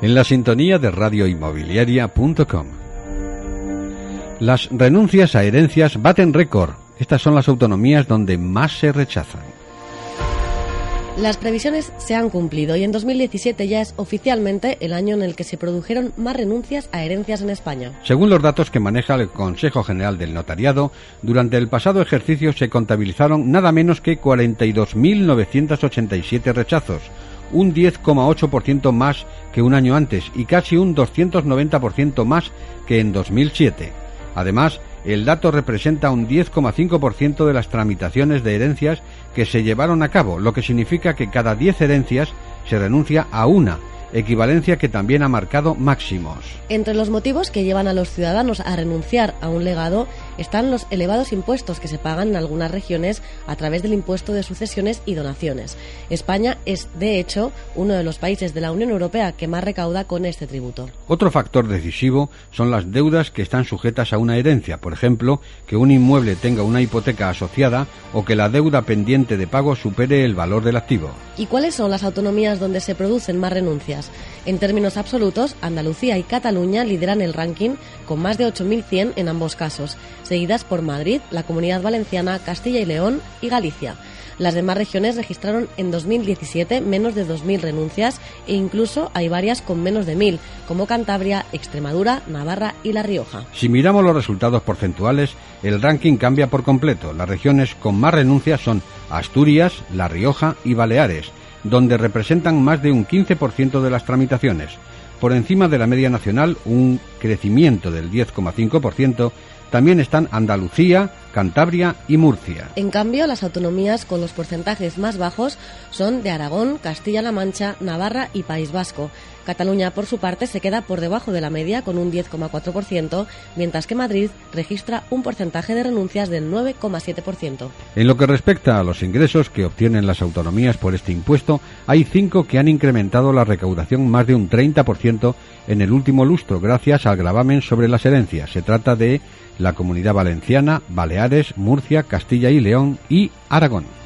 En la sintonía de radioinmobiliaria.com. Las renuncias a herencias baten récord. Estas son las autonomías donde más se rechazan. Las previsiones se han cumplido y en 2017 ya es oficialmente el año en el que se produjeron más renuncias a herencias en España. Según los datos que maneja el Consejo General del Notariado, durante el pasado ejercicio se contabilizaron nada menos que 42.987 rechazos, un 10,8% más que un año antes y casi un 290% más que en 2007. Además, el dato representa un 10,5% de las tramitaciones de herencias que se llevaron a cabo, lo que significa que cada 10 herencias se renuncia a una, equivalencia que también ha marcado máximos. Entre los motivos que llevan a los ciudadanos a renunciar a un legado están los elevados impuestos que se pagan en algunas regiones a través del impuesto de sucesiones y donaciones. España es, de hecho, uno de los países de la Unión Europea que más recauda con este tributo. Otro factor decisivo son las deudas que están sujetas a una herencia, por ejemplo, que un inmueble tenga una hipoteca asociada o que la deuda pendiente de pago supere el valor del activo. ¿Y cuáles son las autonomías donde se producen más renuncias? En términos absolutos, Andalucía y Cataluña lideran el ranking con más de 8.100 en ambos casos seguidas por Madrid, la Comunidad Valenciana, Castilla y León y Galicia. Las demás regiones registraron en 2017 menos de 2.000 renuncias e incluso hay varias con menos de 1.000, como Cantabria, Extremadura, Navarra y La Rioja. Si miramos los resultados porcentuales, el ranking cambia por completo. Las regiones con más renuncias son Asturias, La Rioja y Baleares, donde representan más de un 15% de las tramitaciones. Por encima de la media nacional, un crecimiento del 10,5%, también están Andalucía, Cantabria y Murcia. En cambio, las autonomías con los porcentajes más bajos son de Aragón, Castilla-La Mancha, Navarra y País Vasco. Cataluña, por su parte, se queda por debajo de la media con un 10,4%, mientras que Madrid registra un porcentaje de renuncias del 9,7%. En lo que respecta a los ingresos que obtienen las autonomías por este impuesto, hay cinco que han incrementado la recaudación más de un 30% en el último lustro gracias al gravamen sobre las herencias. Se trata de la Comunidad Valenciana, Baleares, Murcia, Castilla y León y Aragón.